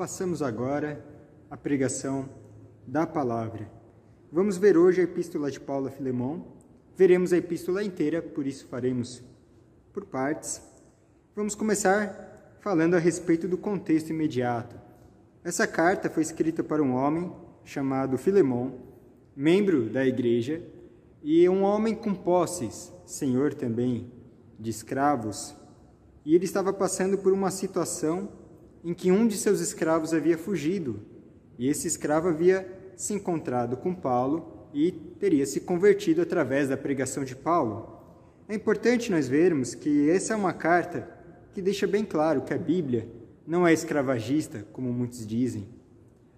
passamos agora à pregação da palavra. Vamos ver hoje a epístola de Paulo a Filemão. Veremos a epístola inteira, por isso faremos por partes. Vamos começar falando a respeito do contexto imediato. Essa carta foi escrita para um homem chamado Filemão, membro da igreja, e um homem com posses, senhor também de escravos, e ele estava passando por uma situação em que um de seus escravos havia fugido, e esse escravo havia se encontrado com Paulo e teria se convertido através da pregação de Paulo. É importante nós vermos que essa é uma carta que deixa bem claro que a Bíblia não é escravagista, como muitos dizem.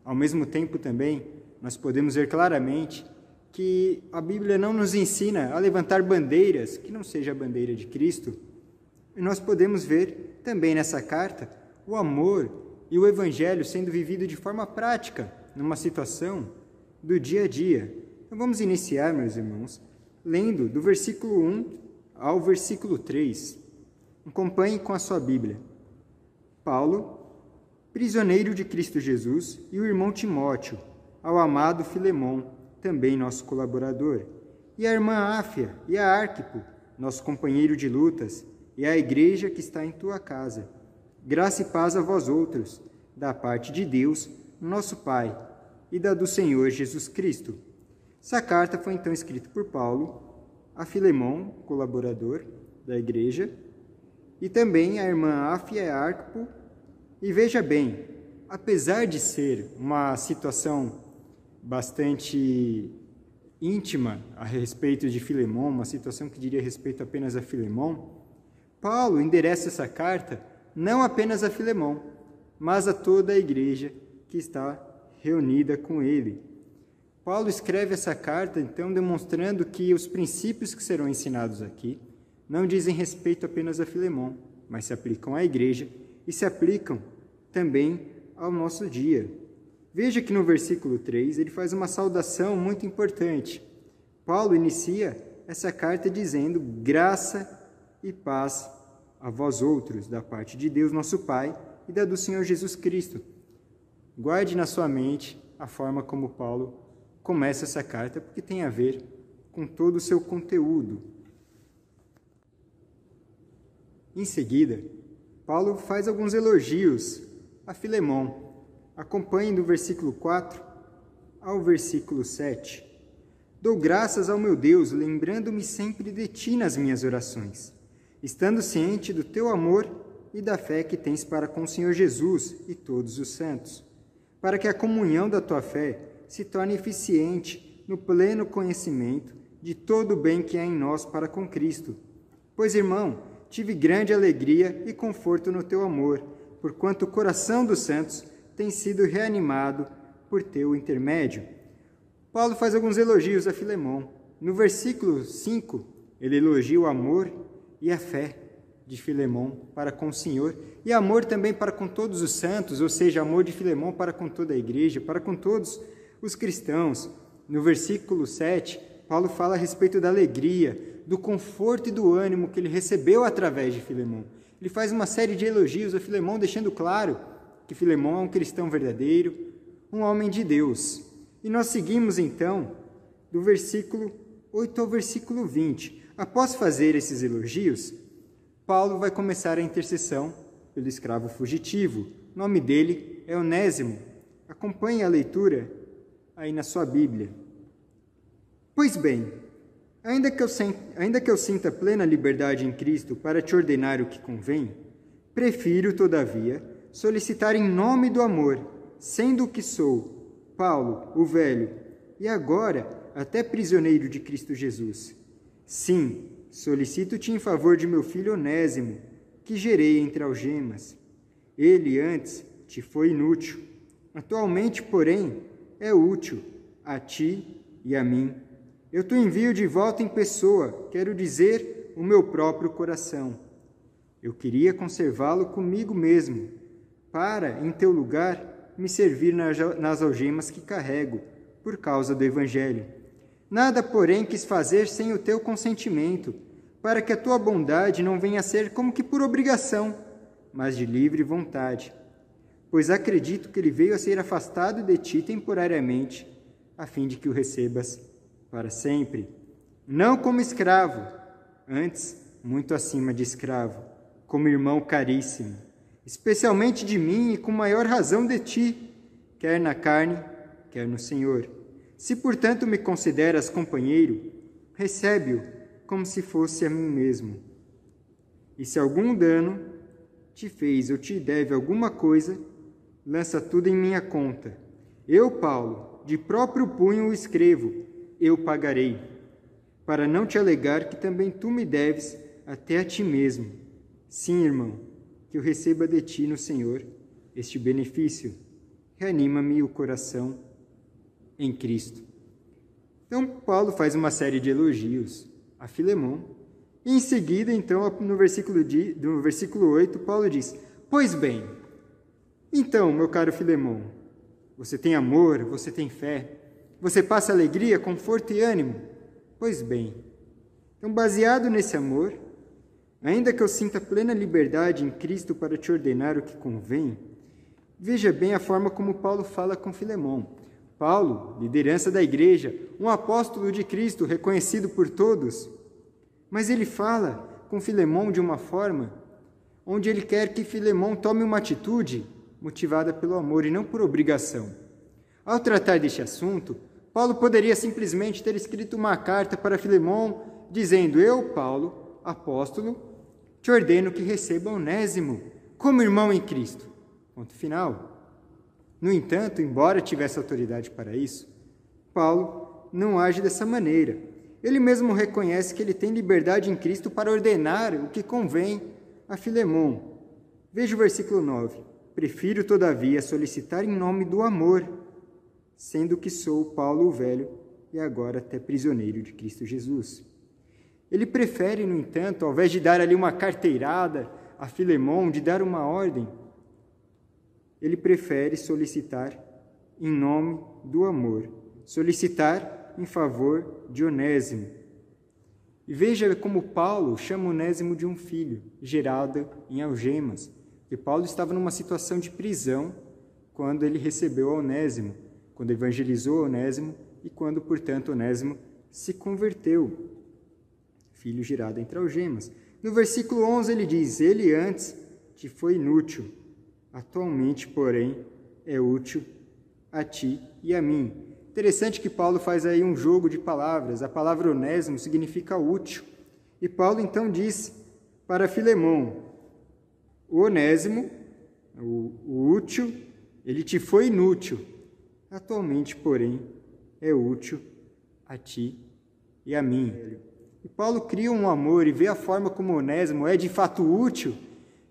Ao mesmo tempo, também, nós podemos ver claramente que a Bíblia não nos ensina a levantar bandeiras que não seja a bandeira de Cristo. E nós podemos ver também nessa carta o amor e o evangelho sendo vivido de forma prática, numa situação do dia a dia. Então vamos iniciar, meus irmãos, lendo do versículo 1 ao versículo 3. Acompanhe com a sua Bíblia. Paulo, prisioneiro de Cristo Jesus, e o irmão Timóteo, ao amado Filemão, também nosso colaborador, e a irmã Áfia e a Arquipo, nosso companheiro de lutas, e a igreja que está em tua casa Graça e paz a vós outros, da parte de Deus, nosso Pai, e da do Senhor Jesus Cristo. Essa carta foi então escrita por Paulo a Filemão, colaborador da igreja, e também a irmã Afia Arco. E veja bem, apesar de ser uma situação bastante íntima a respeito de Filemão, uma situação que diria respeito apenas a Filemão, Paulo endereça essa carta não apenas a Filemão, mas a toda a igreja que está reunida com ele. Paulo escreve essa carta, então, demonstrando que os princípios que serão ensinados aqui não dizem respeito apenas a Filemão, mas se aplicam à igreja e se aplicam também ao nosso dia. Veja que no versículo 3 ele faz uma saudação muito importante. Paulo inicia essa carta dizendo graça e paz a vós outros, da parte de Deus, nosso Pai, e da do Senhor Jesus Cristo. Guarde na sua mente a forma como Paulo começa essa carta, porque tem a ver com todo o seu conteúdo. Em seguida, Paulo faz alguns elogios a Filemão. Acompanhe do versículo 4 ao versículo 7. Dou graças ao meu Deus, lembrando-me sempre de ti nas minhas orações estando ciente do teu amor e da fé que tens para com o Senhor Jesus e todos os santos, para que a comunhão da tua fé se torne eficiente no pleno conhecimento de todo o bem que há em nós para com Cristo. Pois, irmão, tive grande alegria e conforto no teu amor, porquanto o coração dos santos tem sido reanimado por teu intermédio. Paulo faz alguns elogios a Filemão. No versículo 5, ele elogia o amor e a fé de Filemão para com o Senhor, e amor também para com todos os santos, ou seja, amor de Filemão para com toda a igreja, para com todos os cristãos. No versículo 7, Paulo fala a respeito da alegria, do conforto e do ânimo que ele recebeu através de Filemão. Ele faz uma série de elogios a Filemão, deixando claro que Filemão é um cristão verdadeiro, um homem de Deus. E nós seguimos então do versículo 8 ao versículo 20. Após fazer esses elogios, Paulo vai começar a intercessão pelo escravo fugitivo. O nome dele é Onésimo. Acompanhe a leitura aí na sua Bíblia. Pois bem, ainda que, eu ainda que eu sinta plena liberdade em Cristo para te ordenar o que convém, prefiro, todavia, solicitar em nome do amor, sendo o que sou, Paulo, o velho, e agora até prisioneiro de Cristo Jesus Sim, solicito-te em favor de meu filho Onésimo, que gerei entre algemas. Ele antes te foi inútil, atualmente, porém, é útil a ti e a mim. Eu te envio de volta em pessoa, quero dizer, o meu próprio coração. Eu queria conservá-lo comigo mesmo, para, em teu lugar, me servir nas algemas que carrego, por causa do Evangelho Nada, porém, quis fazer sem o teu consentimento, para que a tua bondade não venha a ser como que por obrigação, mas de livre vontade. pois acredito que ele veio a ser afastado de ti temporariamente, a fim de que o recebas para sempre. Não como escravo, antes muito acima de escravo, como irmão caríssimo, especialmente de mim e com maior razão de ti, quer na carne, quer no Senhor. Se, portanto, me consideras companheiro, recebe-o como se fosse a mim mesmo. E se algum dano te fez ou te deve alguma coisa, lança tudo em minha conta. Eu, Paulo, de próprio punho o escrevo, eu pagarei, para não te alegar que também tu me deves até a ti mesmo. Sim, irmão, que eu receba de ti no Senhor este benefício. Reanima-me o coração em Cristo. Então, Paulo faz uma série de elogios a Filemão. E em seguida, então, no versículo, de, no versículo 8, Paulo diz: Pois bem, então, meu caro Filemão, você tem amor, você tem fé, você passa alegria, conforto e ânimo. Pois bem, então, baseado nesse amor, ainda que eu sinta plena liberdade em Cristo para te ordenar o que convém, veja bem a forma como Paulo fala com Filemão. Paulo, liderança da igreja, um apóstolo de Cristo reconhecido por todos, mas ele fala com Filemão de uma forma onde ele quer que Filemão tome uma atitude motivada pelo amor e não por obrigação. Ao tratar deste assunto, Paulo poderia simplesmente ter escrito uma carta para Filemão dizendo: Eu, Paulo, apóstolo, te ordeno que receba Onésimo como irmão em Cristo. Ponto final. No entanto, embora tivesse autoridade para isso, Paulo não age dessa maneira. Ele mesmo reconhece que ele tem liberdade em Cristo para ordenar o que convém a Filemão. Veja o versículo 9. Prefiro, todavia, solicitar em nome do amor, sendo que sou Paulo o Velho e agora até prisioneiro de Cristo Jesus. Ele prefere, no entanto, ao invés de dar ali uma carteirada a Filemão, de dar uma ordem, ele prefere solicitar em nome do amor, solicitar em favor de Onésimo. E veja como Paulo chama Onésimo de um filho, gerado em algemas e Paulo estava numa situação de prisão quando ele recebeu Onésimo, quando evangelizou Onésimo e quando, portanto, Onésimo se converteu, filho girado entre algemas. No versículo 11 ele diz: Ele antes te foi inútil, atualmente, porém, é útil a ti e a mim. Interessante que Paulo faz aí um jogo de palavras. A palavra onésimo significa útil. E Paulo então diz para Filemão: o onésimo, o, o útil, ele te foi inútil. Atualmente, porém, é útil a ti e a mim. E Paulo cria um amor e vê a forma como Onésimo é de fato útil,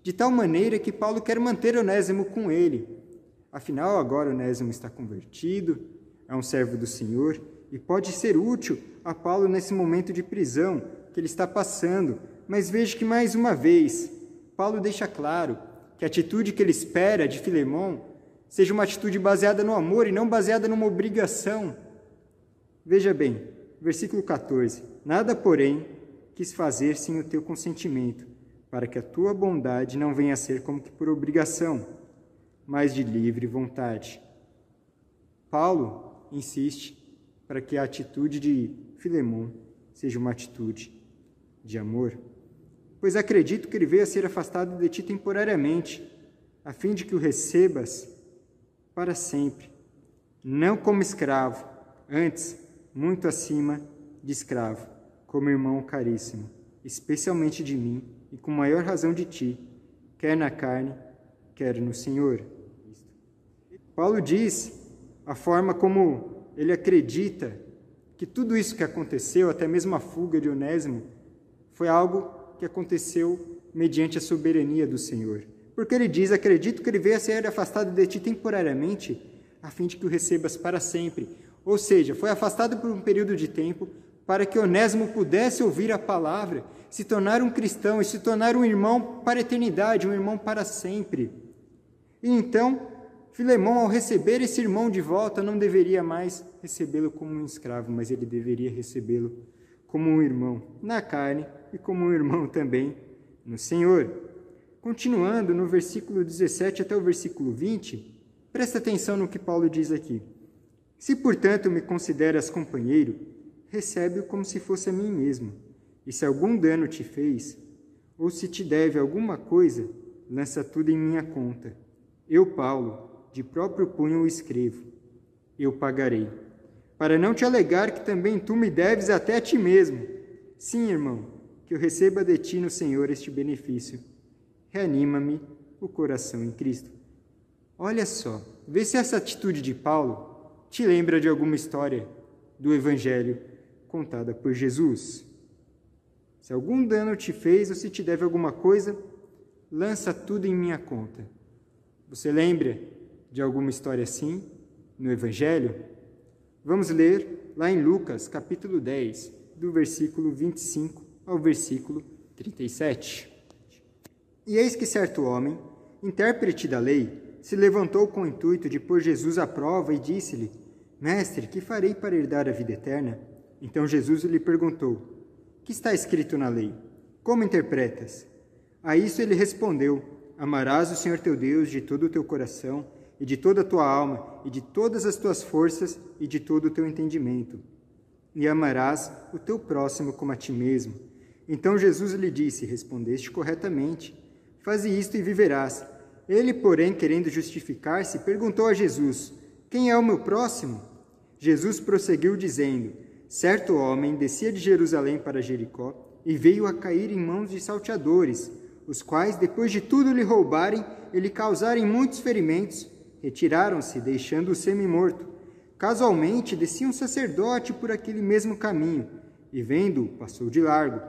de tal maneira que Paulo quer manter Onésimo com ele. Afinal, agora Onésimo está convertido, é um servo do Senhor e pode ser útil a Paulo nesse momento de prisão que ele está passando. Mas veja que mais uma vez Paulo deixa claro que a atitude que ele espera de Filemão seja uma atitude baseada no amor e não baseada numa obrigação. Veja bem, versículo 14: Nada, porém, quis fazer sem o teu consentimento, para que a tua bondade não venha a ser como que por obrigação, mas de livre vontade. Paulo insiste para que a atitude de Filemão seja uma atitude de amor pois acredito que ele veio a ser afastado de ti temporariamente, a fim de que o recebas para sempre, não como escravo, antes muito acima de escravo, como irmão caríssimo, especialmente de mim e com maior razão de ti, quer na carne, quer no Senhor. Paulo diz a forma como ele acredita que tudo isso que aconteceu, até mesmo a fuga de Onésimo, foi algo que aconteceu mediante a soberania do Senhor. Porque ele diz: Acredito que ele veio a ser afastado de ti temporariamente, a fim de que o recebas para sempre. Ou seja, foi afastado por um período de tempo para que Onésimo pudesse ouvir a palavra, se tornar um cristão e se tornar um irmão para a eternidade, um irmão para sempre. E então, Filemão, ao receber esse irmão de volta, não deveria mais recebê-lo como um escravo, mas ele deveria recebê-lo como um irmão na carne e como um irmão também no Senhor. continuando no versículo 17 até o versículo 20, presta atenção no que Paulo diz aqui. Se, portanto, me consideras companheiro, recebe-o como se fosse a mim mesmo. E se algum dano te fez, ou se te deve alguma coisa, lança tudo em minha conta. Eu, Paulo, de próprio punho o escrevo. Eu pagarei. Para não te alegar que também tu me deves até a ti mesmo. Sim, irmão, que eu receba de ti no Senhor este benefício. Reanima-me o coração em Cristo. Olha só, vê se essa atitude de Paulo te lembra de alguma história do Evangelho contada por Jesus. Se algum dano te fez ou se te deve alguma coisa, lança tudo em minha conta. Você lembra de alguma história assim no Evangelho? Vamos ler lá em Lucas, capítulo 10, do versículo 25 ao versículo 37. E eis que certo homem, intérprete da lei, se levantou com o intuito de pôr Jesus à prova e disse-lhe: Mestre, que farei para herdar a vida eterna? Então Jesus lhe perguntou: Que está escrito na lei? Como interpretas? A isso ele respondeu: Amarás o Senhor teu Deus de todo o teu coração, e de toda a tua alma, e de todas as tuas forças, e de todo o teu entendimento. E amarás o teu próximo como a ti mesmo. Então Jesus lhe disse: Respondeste corretamente. Faze isto e viverás. Ele, porém, querendo justificar-se, perguntou a Jesus: Quem é o meu próximo? Jesus prosseguiu dizendo: Certo homem descia de Jerusalém para Jericó e veio a cair em mãos de salteadores, os quais, depois de tudo lhe roubarem e lhe causarem muitos ferimentos, retiraram-se, deixando-o semi-morto. Casualmente descia um sacerdote por aquele mesmo caminho, e vendo-o, passou de largo.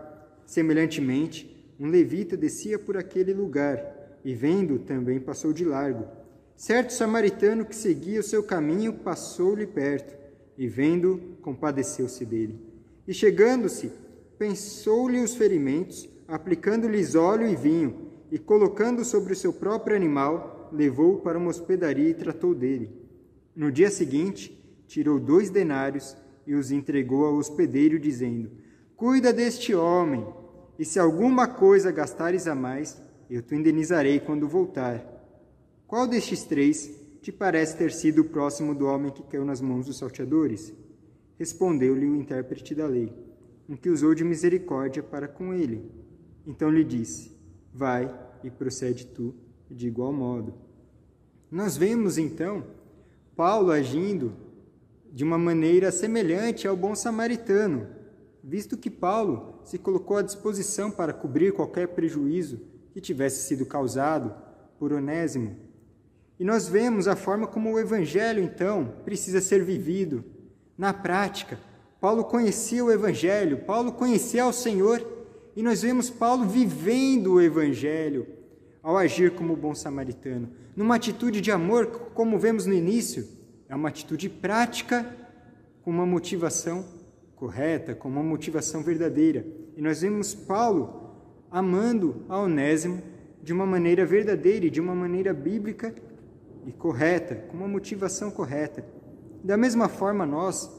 Semelhantemente, um levita descia por aquele lugar, e vendo-o também passou de largo. Certo samaritano que seguia o seu caminho passou-lhe perto e, vendo, compadeceu-se dele. E chegando-se, pensou-lhe os ferimentos, aplicando-lhes óleo e vinho, e colocando sobre o seu próprio animal, levou-o para uma hospedaria e tratou dele. No dia seguinte, tirou dois denários e os entregou ao hospedeiro, dizendo: Cuida deste homem, e se alguma coisa gastares a mais, eu te indenizarei quando voltar. Qual destes três te parece ter sido próximo do homem que caiu nas mãos dos salteadores? Respondeu-lhe o intérprete da lei, um que usou de misericórdia para com ele. Então lhe disse: Vai e procede tu de igual modo. Nós vemos então Paulo agindo de uma maneira semelhante ao bom samaritano, visto que Paulo se colocou à disposição para cobrir qualquer prejuízo que tivesse sido causado por Onésimo e nós vemos a forma como o Evangelho, então, precisa ser vivido na prática. Paulo conhecia o Evangelho, Paulo conhecia o Senhor, e nós vemos Paulo vivendo o Evangelho ao agir como bom samaritano, numa atitude de amor, como vemos no início, é uma atitude prática com uma motivação correta, com uma motivação verdadeira. E nós vemos Paulo amando a Onésimo de uma maneira verdadeira e de uma maneira bíblica e correta, com uma motivação correta. Da mesma forma, nós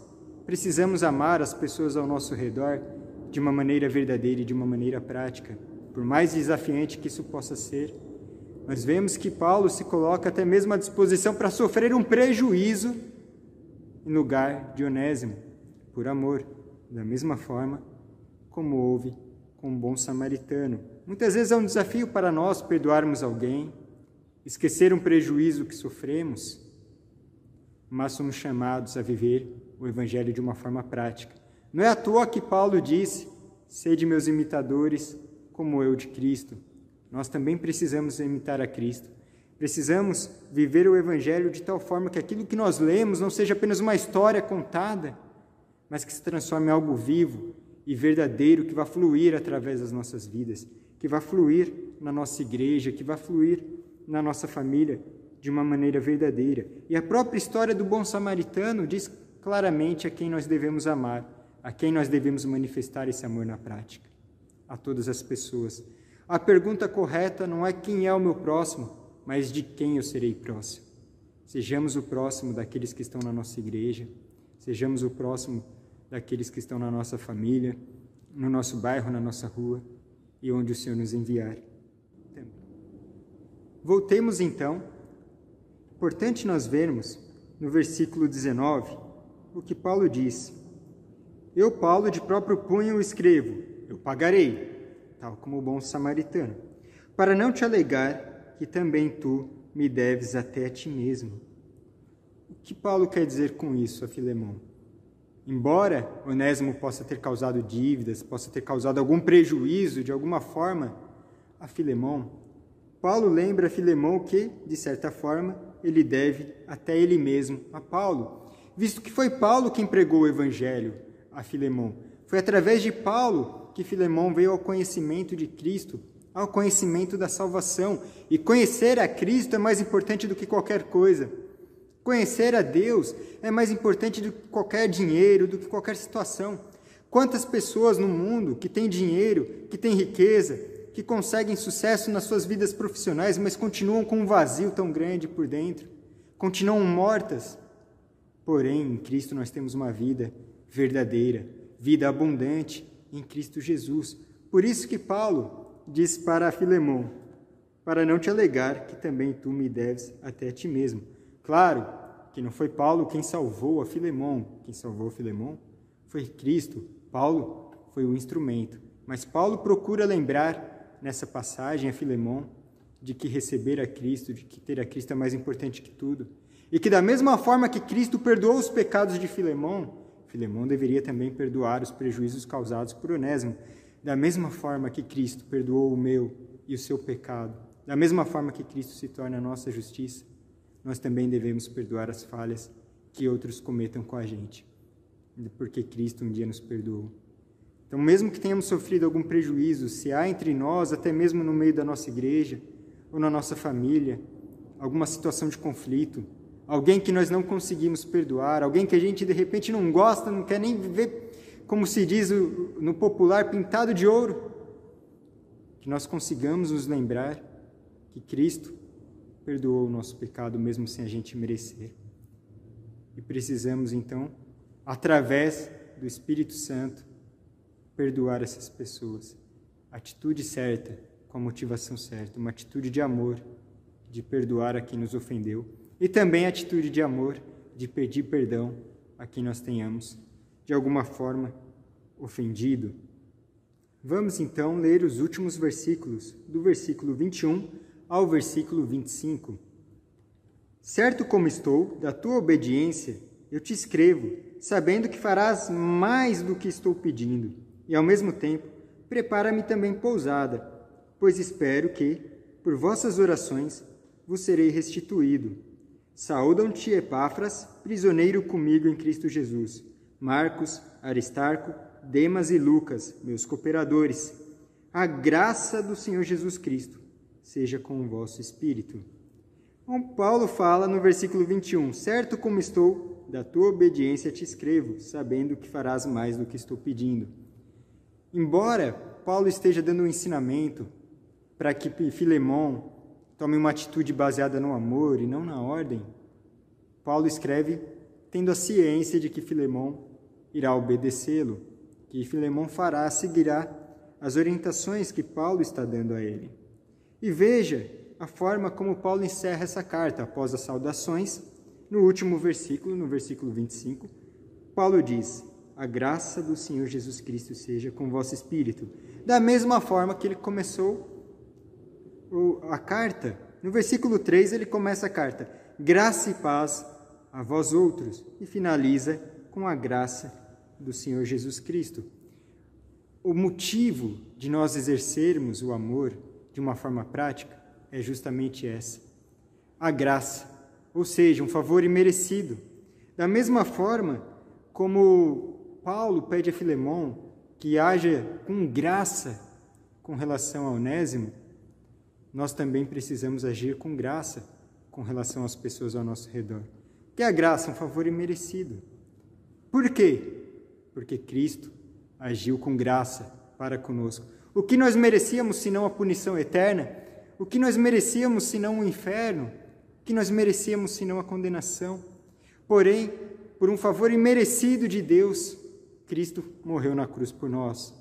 precisamos amar as pessoas ao nosso redor de uma maneira verdadeira e de uma maneira prática, por mais desafiante que isso possa ser. Nós vemos que Paulo se coloca até mesmo à disposição para sofrer um prejuízo em lugar de Onésimo, por amor, da mesma forma como houve com um bom samaritano. Muitas vezes é um desafio para nós perdoarmos alguém, esquecer um prejuízo que sofremos, mas somos chamados a viver o Evangelho de uma forma prática. Não é à toa que Paulo disse: Sede meus imitadores, como eu de Cristo. Nós também precisamos imitar a Cristo. Precisamos viver o Evangelho de tal forma que aquilo que nós lemos não seja apenas uma história contada, mas que se transforme em algo vivo e verdadeiro que vai fluir através das nossas vidas, que vai fluir na nossa igreja, que vai fluir na nossa família de uma maneira verdadeira. E a própria história do bom samaritano diz claramente a quem nós devemos amar, a quem nós devemos manifestar esse amor na prática, a todas as pessoas. A pergunta correta não é quem é o meu próximo, mas de quem eu serei próximo. Sejamos o próximo daqueles que estão na nossa igreja, sejamos o próximo daqueles que estão na nossa família, no nosso bairro, na nossa rua e onde o Senhor nos enviar. Voltemos então. Importante nós vermos no versículo 19 o que Paulo diz. Eu, Paulo, de próprio punho escrevo, eu pagarei, tal como o bom samaritano, para não te alegar que também tu me deves até a ti mesmo. O que Paulo quer dizer com isso a Filemão? Embora Onésimo possa ter causado dívidas, possa ter causado algum prejuízo de alguma forma a Filemão, Paulo lembra a Filemão que, de certa forma, ele deve até ele mesmo a Paulo, visto que foi Paulo quem pregou o evangelho a Filemão. Foi através de Paulo que Filemão veio ao conhecimento de Cristo, ao conhecimento da salvação. E conhecer a Cristo é mais importante do que qualquer coisa. Conhecer a Deus é mais importante do que qualquer dinheiro, do que qualquer situação. Quantas pessoas no mundo que têm dinheiro, que têm riqueza, que conseguem sucesso nas suas vidas profissionais, mas continuam com um vazio tão grande por dentro, continuam mortas. Porém, em Cristo nós temos uma vida verdadeira, vida abundante em Cristo Jesus. Por isso que Paulo diz para Filemão: para não te alegar que também tu me deves até a ti mesmo. Claro que não foi Paulo quem salvou a Filemão, quem salvou Filemão foi Cristo. Paulo foi o instrumento. Mas Paulo procura lembrar nessa passagem a Filemão de que receber a Cristo, de que ter a Cristo é mais importante que tudo. E que da mesma forma que Cristo perdoou os pecados de Filemão, Filemão deveria também perdoar os prejuízos causados por Onésimo, da mesma forma que Cristo perdoou o meu e o seu pecado, da mesma forma que Cristo se torna a nossa justiça, nós também devemos perdoar as falhas que outros cometam com a gente, porque Cristo um dia nos perdoou. Então, mesmo que tenhamos sofrido algum prejuízo, se há entre nós, até mesmo no meio da nossa igreja ou na nossa família, alguma situação de conflito, alguém que nós não conseguimos perdoar, alguém que a gente de repente não gosta, não quer nem viver, como se diz no popular, pintado de ouro, que nós consigamos nos lembrar que Cristo perdoou o nosso pecado mesmo sem a gente merecer. E precisamos então, através do Espírito Santo, perdoar essas pessoas. Atitude certa, com a motivação certa, uma atitude de amor, de perdoar a quem nos ofendeu, e também atitude de amor, de pedir perdão a quem nós tenhamos, de alguma forma, ofendido. Vamos então ler os últimos versículos, do versículo 21 ao versículo 25. Certo como estou da tua obediência, eu te escrevo, sabendo que farás mais do que estou pedindo, e ao mesmo tempo prepara-me também pousada, pois espero que, por vossas orações, vos serei restituído. Saúdam-te, Epáfras, prisioneiro comigo em Cristo Jesus, Marcos, Aristarco, Demas e Lucas, meus cooperadores. A graça do Senhor Jesus Cristo seja com o vosso espírito. Bom, Paulo fala no versículo 21, certo como estou, da tua obediência te escrevo, sabendo que farás mais do que estou pedindo. Embora Paulo esteja dando um ensinamento para que Filemão tome uma atitude baseada no amor e não na ordem, Paulo escreve tendo a ciência de que Filemão irá obedecê-lo, que Filemão fará, seguirá as orientações que Paulo está dando a ele. E veja a forma como Paulo encerra essa carta após as saudações. No último versículo, no versículo 25, Paulo diz: A graça do Senhor Jesus Cristo seja com vosso espírito. Da mesma forma que ele começou a carta. No versículo 3, ele começa a carta: Graça e paz a vós outros. E finaliza com a graça do Senhor Jesus Cristo. O motivo de nós exercermos o amor de uma forma prática é justamente essa: a graça, ou seja, um favor imerecido. Da mesma forma como Paulo pede a Filemão que haja com graça com relação a Onésimo, nós também precisamos agir com graça com relação às pessoas ao nosso redor. Que a graça é um favor imerecido. Por quê? Porque Cristo agiu com graça para conosco. O que nós merecíamos senão a punição eterna? O que nós merecíamos senão o inferno? O que nós merecíamos senão a condenação? Porém, por um favor imerecido de Deus, Cristo morreu na cruz por nós,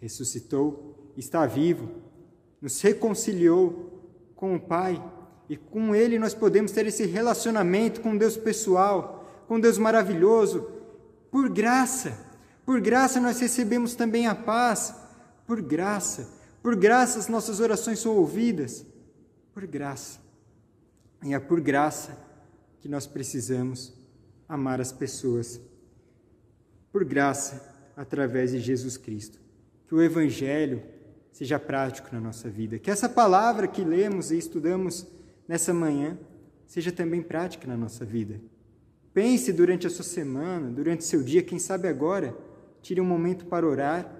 ressuscitou, está vivo, nos reconciliou com o Pai e com Ele nós podemos ter esse relacionamento com Deus pessoal, com Deus maravilhoso, por graça. Por graça nós recebemos também a paz, por graça. Por graça as nossas orações são ouvidas, por graça. E é por graça que nós precisamos amar as pessoas. Por graça, através de Jesus Cristo. Que o Evangelho seja prático na nossa vida. Que essa palavra que lemos e estudamos nessa manhã seja também prática na nossa vida. Pense durante a sua semana, durante seu dia, quem sabe agora, tire um momento para orar,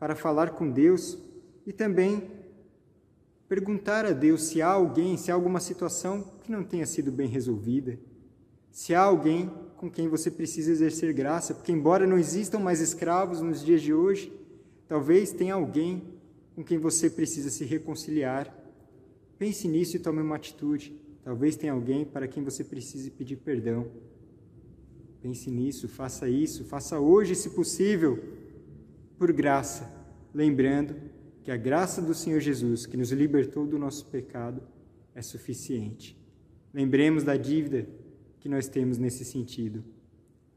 para falar com Deus e também perguntar a Deus se há alguém, se há alguma situação que não tenha sido bem resolvida, se há alguém com quem você precisa exercer graça, porque embora não existam mais escravos nos dias de hoje, talvez tenha alguém com quem você precisa se reconciliar. Pense nisso e tome uma atitude. Talvez tenha alguém para quem você precise pedir perdão. Pense nisso, faça isso, faça hoje, se possível, por graça, lembrando que a graça do Senhor Jesus, que nos libertou do nosso pecado, é suficiente. Lembremos da dívida que nós temos nesse sentido.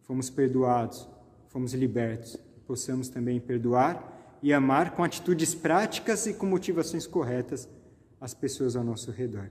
Fomos perdoados, fomos libertos, possamos também perdoar e amar com atitudes práticas e com motivações corretas as pessoas ao nosso redor.